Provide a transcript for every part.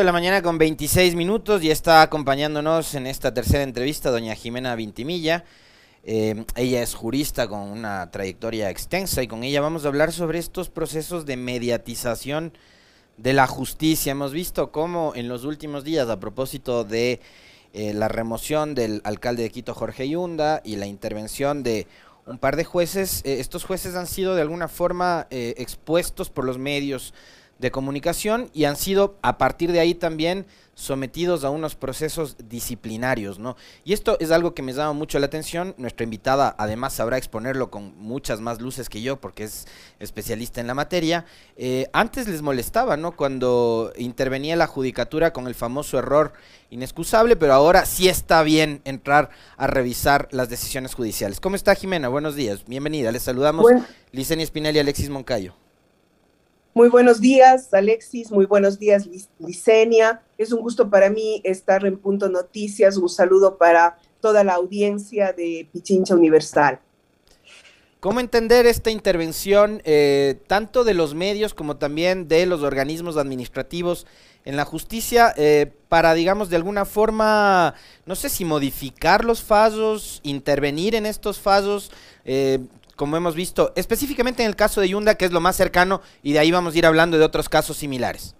de la mañana con 26 minutos y está acompañándonos en esta tercera entrevista doña Jimena Vintimilla. Eh, ella es jurista con una trayectoria extensa y con ella vamos a hablar sobre estos procesos de mediatización de la justicia. Hemos visto cómo en los últimos días, a propósito de eh, la remoción del alcalde de Quito, Jorge Yunda, y la intervención de un par de jueces, eh, estos jueces han sido de alguna forma expuestos por los medios de comunicación y han sido a partir de ahí también sometidos a unos procesos disciplinarios, ¿no? Y esto es algo que me llama mucho la atención. Nuestra invitada además sabrá exponerlo con muchas más luces que yo porque es especialista en la materia. Eh, antes les molestaba, ¿no? Cuando intervenía la judicatura con el famoso error inexcusable, pero ahora sí está bien entrar a revisar las decisiones judiciales. ¿Cómo está Jimena? Buenos días, bienvenida. Les saludamos Licenia Espinel y Alexis Moncayo. Muy buenos días, Alexis. Muy buenos días, Licenia. Es un gusto para mí estar en Punto Noticias. Un saludo para toda la audiencia de Pichincha Universal. ¿Cómo entender esta intervención eh, tanto de los medios como también de los organismos administrativos en la justicia eh, para, digamos, de alguna forma, no sé si modificar los fallos, intervenir en estos fallos? Eh, como hemos visto, específicamente en el caso de Yunda, que es lo más cercano, y de ahí vamos a ir hablando de otros casos similares.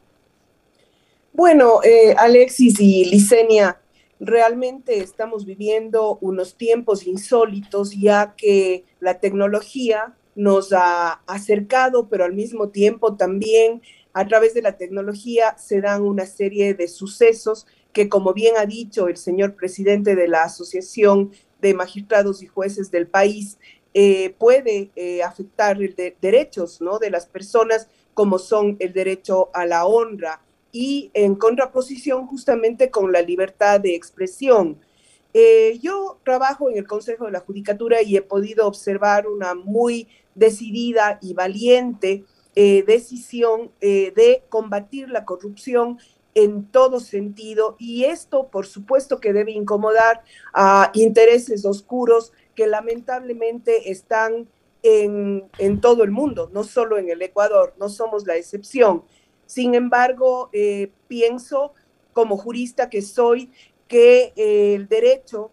Bueno, eh, Alexis y Licenia, realmente estamos viviendo unos tiempos insólitos, ya que la tecnología nos ha acercado, pero al mismo tiempo también a través de la tecnología se dan una serie de sucesos que, como bien ha dicho el señor presidente de la Asociación de Magistrados y Jueces del país, eh, puede eh, afectar derechos ¿no? de las personas como son el derecho a la honra y en contraposición justamente con la libertad de expresión. Eh, yo trabajo en el Consejo de la Judicatura y he podido observar una muy decidida y valiente decisión de combatir la corrupción en todo sentido y esto por supuesto que debe incomodar a intereses oscuros que lamentablemente están en, todo el mundo, no solo en el Ecuador, no somos la excepción. Sin embargo, eh, pienso como jurista que soy que eh, el derecho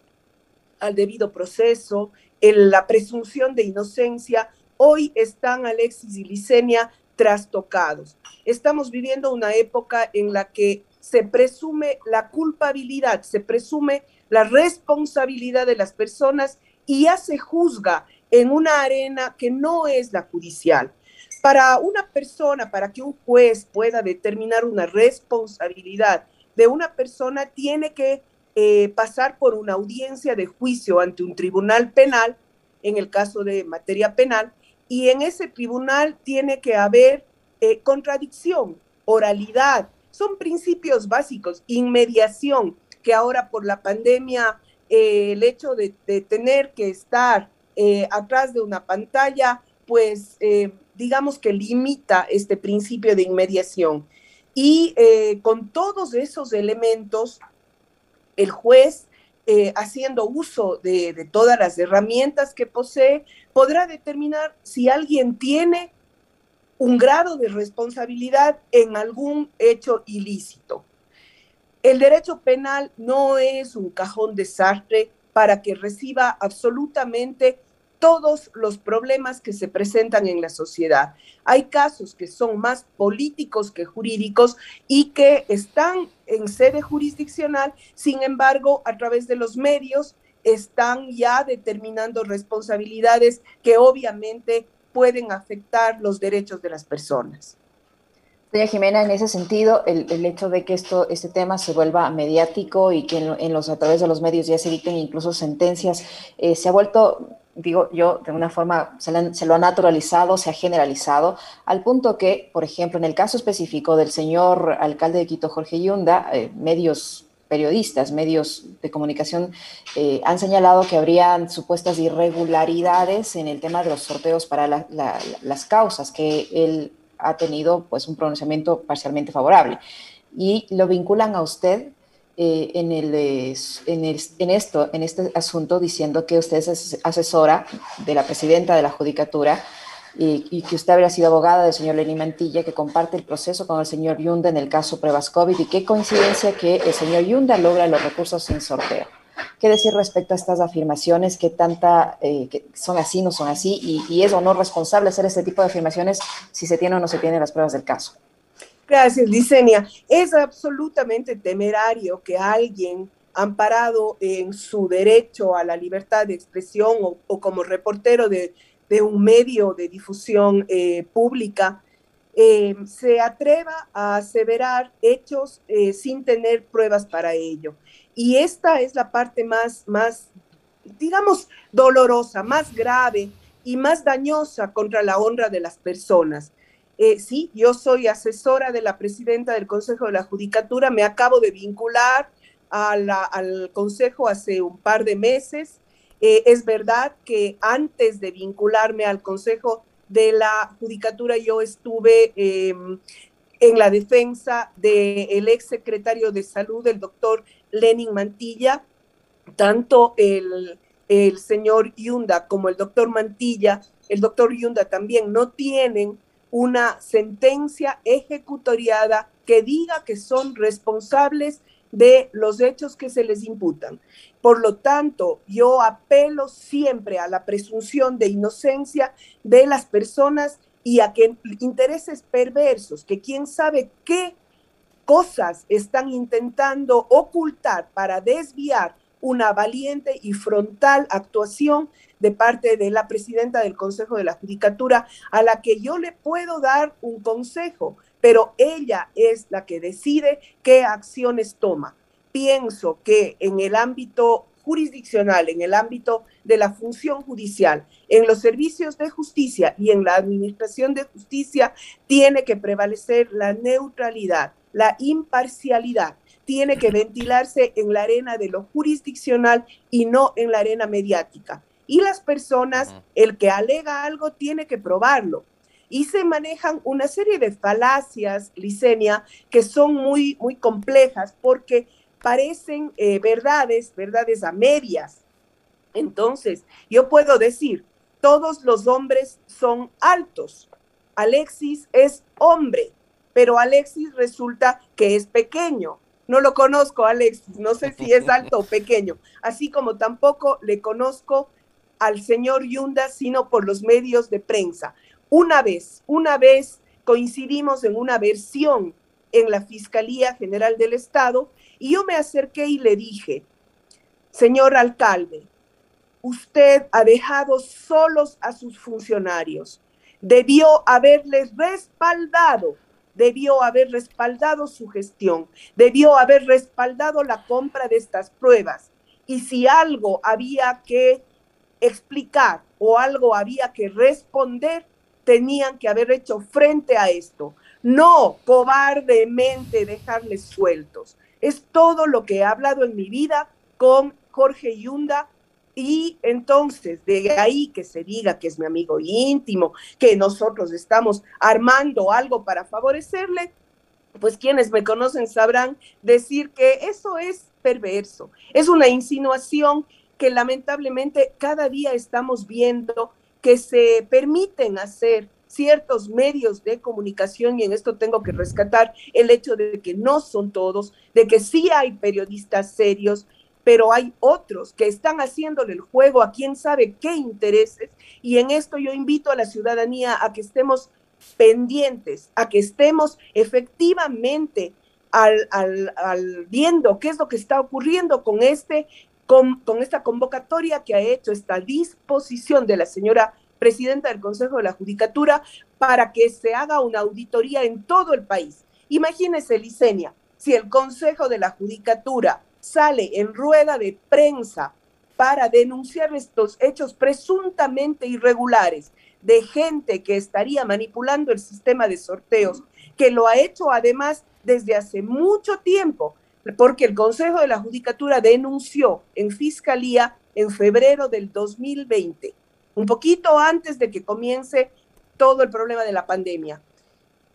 al debido proceso, la presunción de inocencia, hoy están Alexis y Licenia trastocados. Estamos viviendo una época en la que se presume la culpabilidad, se presume la responsabilidad de las personas y ya se juzga en una arena que no es la judicial. Para una persona, para que un juez pueda determinar una responsabilidad de una persona, tiene que eh, pasar por una audiencia de juicio ante un tribunal penal, en el caso de materia penal, y en ese tribunal tiene que haber eh, contradicción, oralidad, son principios básicos, inmediación, que ahora por la pandemia eh, el hecho de, tener que estar eh, atrás de una pantalla, pues eh, digamos que limita este principio de inmediación. Y con todos esos elementos, el juez, haciendo uso de, de todas las herramientas que posee, podrá determinar si alguien tiene un grado de responsabilidad en algún hecho ilícito. El derecho penal no es un cajón desastre para que reciba absolutamente todos los problemas que se presentan en la sociedad. Hay casos que son más políticos que jurídicos y que están en sede jurisdiccional, sin embargo, a través de los medios están ya determinando responsabilidades que obviamente pueden afectar los derechos de las personas. Doña Jimena, en ese sentido, el, hecho de que esto, este tema se vuelva mediático y que en, los, a través de los medios ya se dicten incluso sentencias, eh, se ha vuelto, digo yo, de una forma, se, lo ha naturalizado, se ha generalizado, al punto que, por ejemplo, en el caso específico del señor alcalde de Quito, Jorge Yunda, eh, medios periodistas, medios de comunicación eh, han señalado que habrían supuestas irregularidades en el tema de los sorteos para las causas que él ha tenido pues un pronunciamiento parcialmente favorable. Y lo vinculan a usted eh, en, el, en, el, en, esto, en este asunto diciendo que usted es asesora de la presidenta de la Judicatura y, que usted habría sido abogada del señor Lenín Mantilla, que comparte el proceso con el señor Yunda en el caso pruebas COVID, y qué coincidencia que el señor Yunda logra los recursos sin sorteo. ¿Qué decir respecto a estas afirmaciones? ¿Qué tanta, eh, que son así, no son así? Y, es o no responsable hacer este tipo de afirmaciones si se tiene o no se tiene las pruebas del caso? Gracias, Licenia. Es absolutamente temerario que alguien amparado en su derecho a la libertad de expresión o, como reportero de, un medio de difusión eh, pública, eh, se atreva a aseverar hechos sin tener pruebas para ello. Y esta es la parte más, más, digamos, dolorosa, más grave y más dañosa contra la honra de las personas. sí, yo soy asesora de la presidenta del Consejo de la Judicatura, me acabo de vincular al Consejo hace un par de meses. Eh, es verdad que antes de vincularme al Consejo de la Judicatura, yo estuve em, en la defensa del ex secretario de Salud, el doctor Lenin Mantilla. Tanto el, el señor Yunda como el doctor Mantilla, el doctor Yunda también no tienen una sentencia ejecutoriada que diga que son responsables de los hechos que se les imputan. Por lo tanto, yo apelo siempre a la presunción de inocencia de las personas y a que intereses perversos, que quién sabe qué cosas están intentando ocultar para desviar una valiente y frontal actuación de parte de la presidenta del Consejo de la Judicatura, a la que yo le puedo dar un consejo, pero ella es la que decide qué acciones toma. Pienso que en el ámbito jurisdiccional, en el ámbito de la función judicial, en los servicios de justicia y en la administración de justicia, tiene que prevalecer la neutralidad, la imparcialidad, tiene que ventilarse en la arena de lo jurisdiccional y no en la arena mediática. Y las personas, el que alega algo, tiene que probarlo y se manejan una serie de falacias, Licenia, que son muy, muy complejas porque parecen eh, verdades, verdades a medias. Entonces, yo puedo decir, todos los hombres son altos. Alexis es hombre, pero Alexis resulta que es pequeño. No lo conozco, Alexis, no sé si es alto o pequeño, así como tampoco le conozco al señor Yunda, sino por los medios de prensa. Una vez, una vez coincidimos en una versión en la Fiscalía General del Estado y yo me acerqué y le dije, señor alcalde, usted ha dejado solos a sus funcionarios. Debió haberles respaldado, debió haber respaldado su gestión, debió haber respaldado la compra de estas pruebas. Y si algo había que explicar o algo había que responder, tenían que haber hecho frente a esto. No cobardemente dejarles sueltos. Es todo lo que he hablado en mi vida con Jorge Yunda y entonces, de ahí que se diga que es mi amigo íntimo, que nosotros estamos armando algo para favorecerle, pues quienes me conocen sabrán decir que eso es perverso. Es una insinuación que lamentablemente cada día estamos viendo que se permiten hacer ciertos medios de comunicación, y en esto tengo que rescatar el hecho de que no son todos, de que sí hay periodistas serios, pero hay otros que están haciéndole el juego a quién sabe qué intereses, y en esto yo invito a la ciudadanía a que estemos pendientes, a que estemos efectivamente al, viendo qué es lo que está ocurriendo con este con, esta convocatoria que ha hecho, esta disposición de la señora presidenta del Consejo de la Judicatura para que se haga una auditoría en todo el país. Imagínese, Licenia, si el Consejo de la Judicatura sale en rueda de prensa para denunciar estos hechos presuntamente irregulares de gente que estaría manipulando el sistema de sorteos, que lo ha hecho además desde hace mucho tiempo, porque el Consejo de la Judicatura denunció en Fiscalía en febrero del 2020, un poquito antes de que comience todo el problema de la pandemia.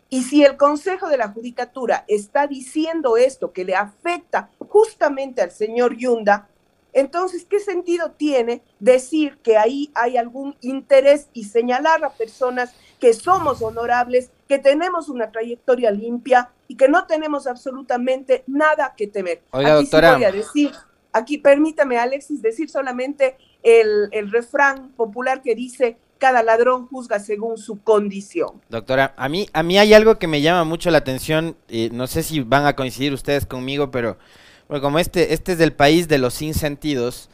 Y si el Consejo de la Judicatura está diciendo esto que le afecta justamente al señor Yunda, Entonces, ¿qué sentido tiene decir que ahí hay algún interés y señalar a personas que somos honorables, que tenemos una trayectoria limpia y que no tenemos absolutamente nada que temer? Oiga, doctora. voy a decir, aquí permítame, Alexis, decir solamente el, el refrán popular que dice, cada ladrón juzga según su condición. Doctora, a mí, a mí hay algo que me llama mucho la atención, y no sé si van a coincidir ustedes conmigo, pero porque como este, este es del país de los sinsentidos,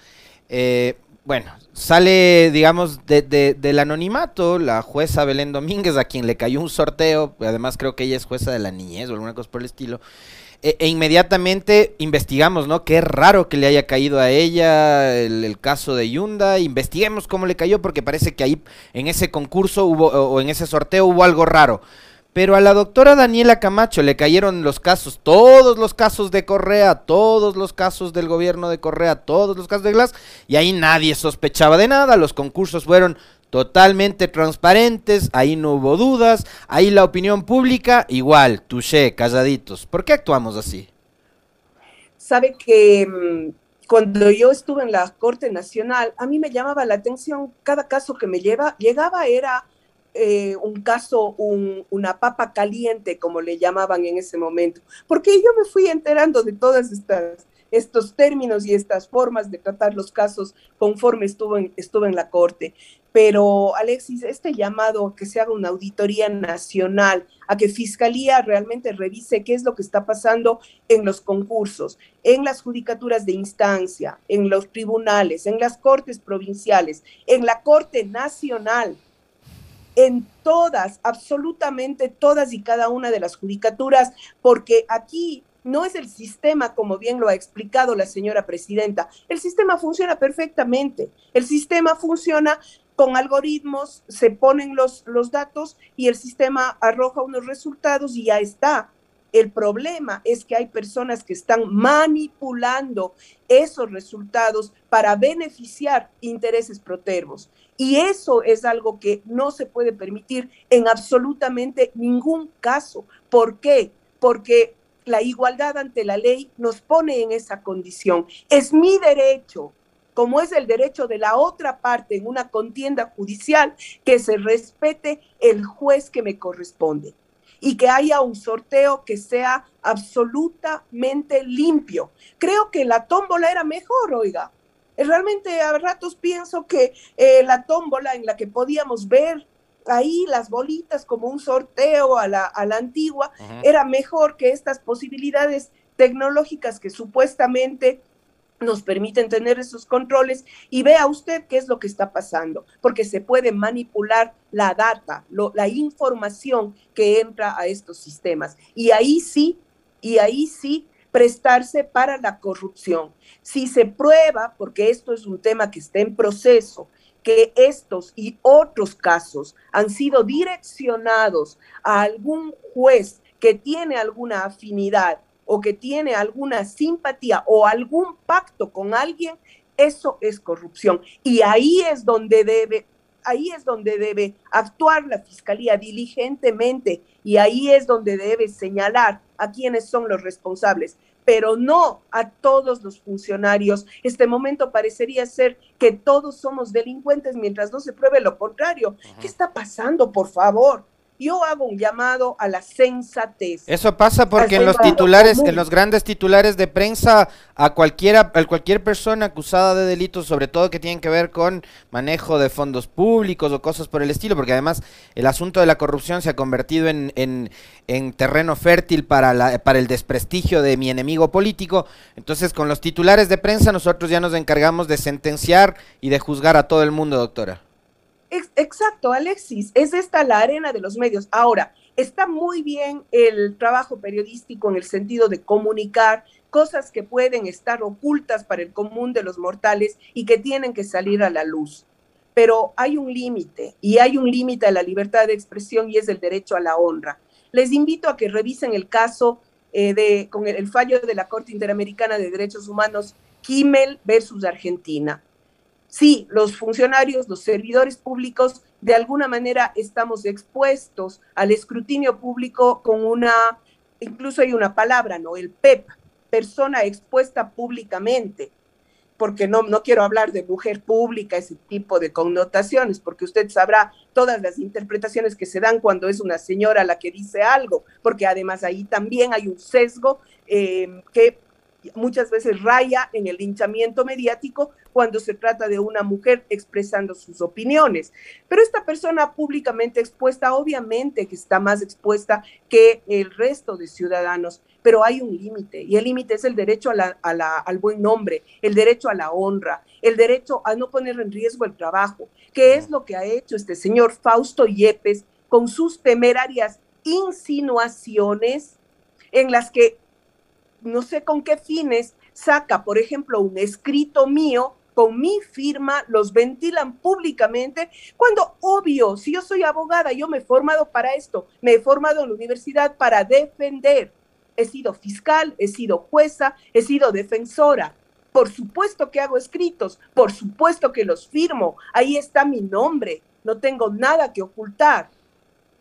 eh, bueno, sale, digamos, de, del anonimato la jueza Belén Domínguez, a quien le cayó un sorteo, además creo que ella es jueza de la niñez o alguna cosa por el estilo, e, e inmediatamente investigamos, ¿no? Qué raro que le haya caído a ella el, caso de Yunda, investiguemos cómo le cayó, porque parece que ahí en ese concurso hubo, o en ese sorteo hubo algo raro. Pero a la doctora Daniela Camacho le cayeron los casos, todos los casos de Correa, todos los casos del gobierno de Correa, todos los casos de Glass, y ahí nadie sospechaba de nada, los concursos fueron totalmente transparentes, ahí no hubo dudas, ahí la opinión pública igual, touché, calladitos. ¿Por qué actuamos así? Sabe que mm, cuando yo estuve en la Corte Nacional, a mí me llamaba la atención, cada caso que me lleva, llegaba era eh, un caso, una papa caliente, como le llamaban en ese momento, porque yo me fui enterando de todas estas estos términos y estas formas de tratar los casos conforme estuve en, estuve en la corte. Pero, Alexis, este llamado a que se haga una auditoría nacional, a que Fiscalía realmente revise qué es lo que está pasando en los concursos, en las judicaturas de instancia, en los tribunales, en las cortes provinciales, en la Corte Nacional, en todas, absolutamente todas y cada una de las judicaturas, porque aquí no es el sistema, como bien lo ha explicado la señora presidenta. El sistema funciona perfectamente. El sistema funciona con algoritmos, se ponen los, los datos y el sistema arroja unos resultados y ya está. El problema es que hay personas que están manipulando esos resultados para beneficiar intereses protervos. Y eso es algo que no se puede permitir en absolutamente ningún caso. ¿Por qué? Porque la igualdad ante la ley nos pone en esa condición. Es mi derecho, como es el derecho de la otra parte en una contienda judicial, que se respete el juez que me corresponde y que haya un sorteo que sea absolutamente limpio. Creo que la tómbola era mejor, oiga. Realmente a ratos pienso que eh, la tómbola en la que podíamos ver ahí las bolitas como un sorteo a la, a la antigua, era mejor que estas posibilidades tecnológicas que supuestamente nos permiten tener esos controles y vea usted qué es lo que está pasando, porque se puede manipular la data, la información que entra a estos sistemas. Y ahí sí, y ahí sí prestarse para la corrupción. Si se prueba, porque esto es un tema que está en proceso, que estos y otros casos han sido direccionados a algún juez que tiene alguna afinidad o que tiene alguna simpatía o algún pacto con alguien, eso es corrupción. Y ahí es donde debe, ahí es donde debe actuar la fiscalía diligentemente y ahí es donde debe señalar a quienes son los responsables, pero no a todos los funcionarios. Este momento parecería ser que todos somos delincuentes mientras no se pruebe lo contrario. ¿Qué está pasando, por favor? Yo hago un llamado a la sensatez. Eso pasa porque en los titulares, en los grandes titulares de prensa, a cualquiera, a cualquier persona acusada de delitos, sobre todo que tienen que ver con manejo de fondos públicos o cosas por el estilo, porque además el asunto de la corrupción se ha convertido en, en, en terreno fértil para, la, para el desprestigio de mi enemigo político. Entonces, con los titulares de prensa, nosotros ya nos encargamos de sentenciar y de juzgar a todo el mundo, doctora. Exacto, Alexis, es esta la arena de los medios. Ahora, está muy bien el trabajo periodístico en el sentido de comunicar cosas que pueden estar ocultas para el común de los mortales y que tienen que salir a la luz. Pero hay un límite y hay un límite a la libertad de expresión y es el derecho a la honra. Les invito a que revisen el caso eh, de, con el, el fallo de la Corte Interamericana de Derechos Humanos, Kimmel versus Argentina sí, los funcionarios, los servidores públicos, de alguna manera estamos expuestos al escrutinio público con una, incluso hay una palabra, ¿no? El PEP, persona expuesta públicamente. porque no, no quiero hablar de mujer pública, ese tipo de connotaciones, porque usted sabrá todas las interpretaciones que se dan cuando es una señora la que dice algo, porque además ahí también hay un sesgo eh, que muchas veces raya en el linchamiento mediático cuando se trata de una mujer expresando sus opiniones. Pero esta persona públicamente expuesta, obviamente que está más expuesta que el resto de ciudadanos, pero hay un límite y el límite es el derecho al buen nombre, el derecho a la honra, el derecho a no poner en riesgo el trabajo, que es lo que ha hecho este señor Fausto Yepes con sus temerarias insinuaciones en las que no sé con qué fines, saca, por ejemplo, un escrito mío con mi firma, los ventilan públicamente, cuando obvio, si yo soy abogada, yo me he formado para esto, me he formado en la universidad para defender. He sido fiscal, he sido jueza, he sido defensora. Por supuesto que hago escritos, por supuesto que los firmo, ahí está mi nombre, no tengo nada que ocultar.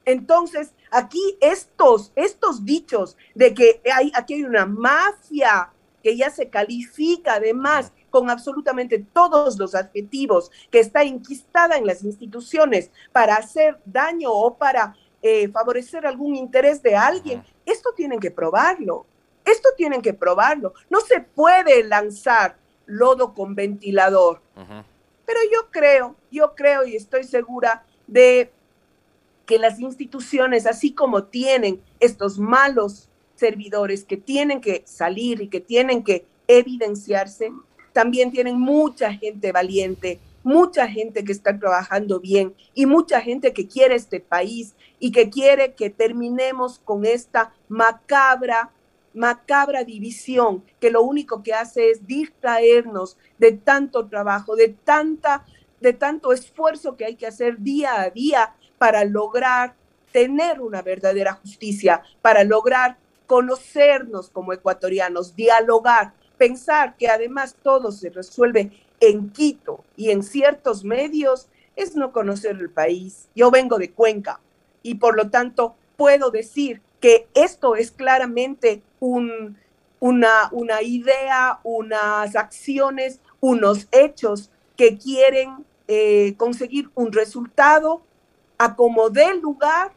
Entonces, aquí estos, estos dichos de que hay, aquí hay una mafia que ya se califica además con absolutamente todos los adjetivos, que está enquistada en las instituciones para hacer daño o para eh, favorecer algún interés de alguien, esto tienen que probarlo, esto tienen que probarlo. No se puede lanzar lodo con ventilador. Pero yo creo, yo creo y estoy segura de que las instituciones, así como tienen estos malos servidores que tienen que salir y que tienen que evidenciarse, también tienen mucha gente valiente, mucha gente que está trabajando bien y mucha gente que quiere este país y que quiere que terminemos con esta macabra, macabra división que lo único que hace es distraernos de tanto trabajo, de tanta de tanto esfuerzo que hay que hacer día a día para lograr tener una verdadera justicia, para lograr conocernos como ecuatorianos, dialogar, pensar que además todo se resuelve en Quito y en ciertos medios, es no conocer el país. Yo vengo de Cuenca y por lo tanto puedo decir que esto es claramente un, una, una idea, unas acciones, unos hechos que quieren eh, conseguir un resultado acomodé el lugar,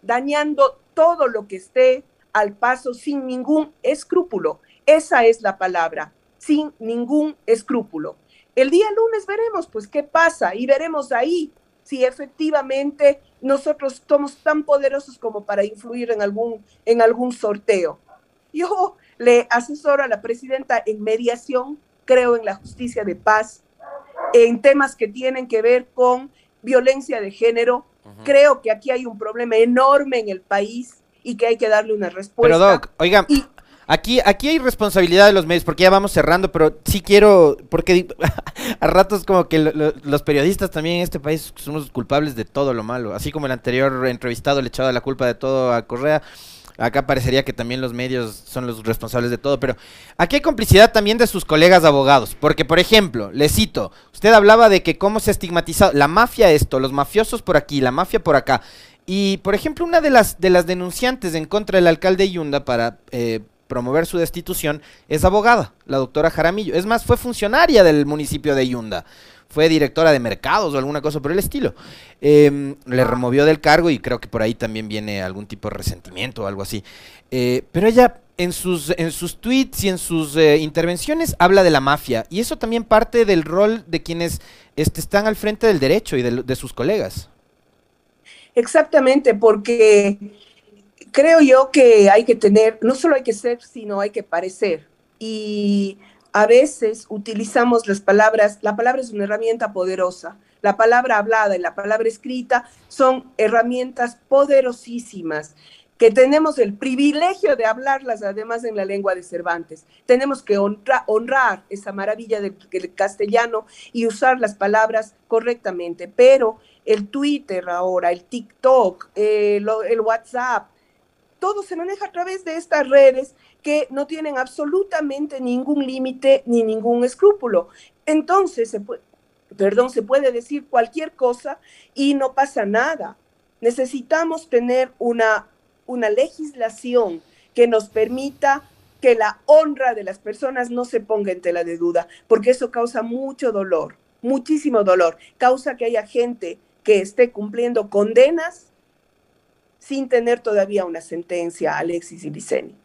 dañando todo lo que esté al paso sin ningún escrúpulo. Esa es la palabra, sin ningún escrúpulo. El día lunes veremos pues qué pasa y veremos ahí si efectivamente nosotros somos tan poderosos como para influir en algún, en algún sorteo. Yo le asesoro a la presidenta en mediación, creo en la justicia de paz, en temas que tienen que ver con violencia de género. Creo que aquí hay un problema enorme en el país y que hay que darle una respuesta. Pero Doc, oiga, aquí, aquí hay responsabilidad de los medios, porque ya vamos cerrando, pero sí quiero, porque a ratos como que los periodistas también en este país somos culpables de todo lo malo, así como el anterior entrevistado le echaba la culpa de todo a Correa. Acá parecería que también los medios son los responsables de todo, pero aquí hay complicidad también de sus colegas abogados, porque por ejemplo, le cito, usted hablaba de que cómo se ha estigmatizado la mafia esto, los mafiosos por aquí, la mafia por acá. Y por ejemplo, una de las, de las denunciantes en contra del alcalde Yunda para eh, promover su destitución es abogada, la doctora Jaramillo. Es más, fue funcionaria del municipio de Yunda fue directora de mercados o alguna cosa por el estilo. Em, le removió del cargo y creo que por ahí también viene algún tipo de resentimiento o algo así. Eh, pero ella en sus, en sus tweets y en sus eh, intervenciones habla de la mafia y eso también parte del rol de quienes este, están al frente del derecho y de, de sus colegas. Exactamente, porque creo yo que hay que tener, no solo hay que ser, sino hay que parecer. Y a veces utilizamos las palabras, la palabra es una herramienta poderosa, la palabra hablada y la palabra escrita son herramientas poderosísimas que tenemos el privilegio de hablarlas además en la lengua de Cervantes. Tenemos que honrar esa maravilla del, castellano y usar las palabras correctamente, pero el Twitter ahora, el TikTok, el WhatsApp, todo se maneja a través de estas redes que no tienen absolutamente ningún límite ni ningún escrúpulo. Entonces, se puede, perdón, se puede decir cualquier cosa y no pasa nada. Necesitamos tener una, una legislación que nos permita que la honra de las personas no se ponga en tela de duda, porque eso causa mucho dolor, muchísimo dolor. Causa que haya gente que esté cumpliendo condenas sin tener todavía una sentencia, Alexis y Liceni.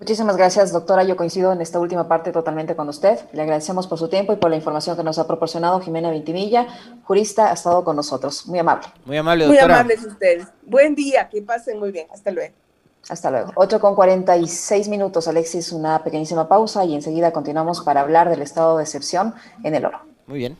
Muchísimas gracias, doctora. Yo coincido en esta última parte totalmente con usted. Le agradecemos por su tiempo y por la información que nos ha proporcionado Jimena Vintimilla, jurista, ha estado con nosotros. Muy amable. Muy amable, doctora. Muy amables ustedes. Buen día, que pasen muy bien. Hasta luego. Hasta luego. 8 con 46 minutos, Alexis, una pequeñísima pausa y enseguida continuamos para hablar del estado de excepción en el oro. Muy bien.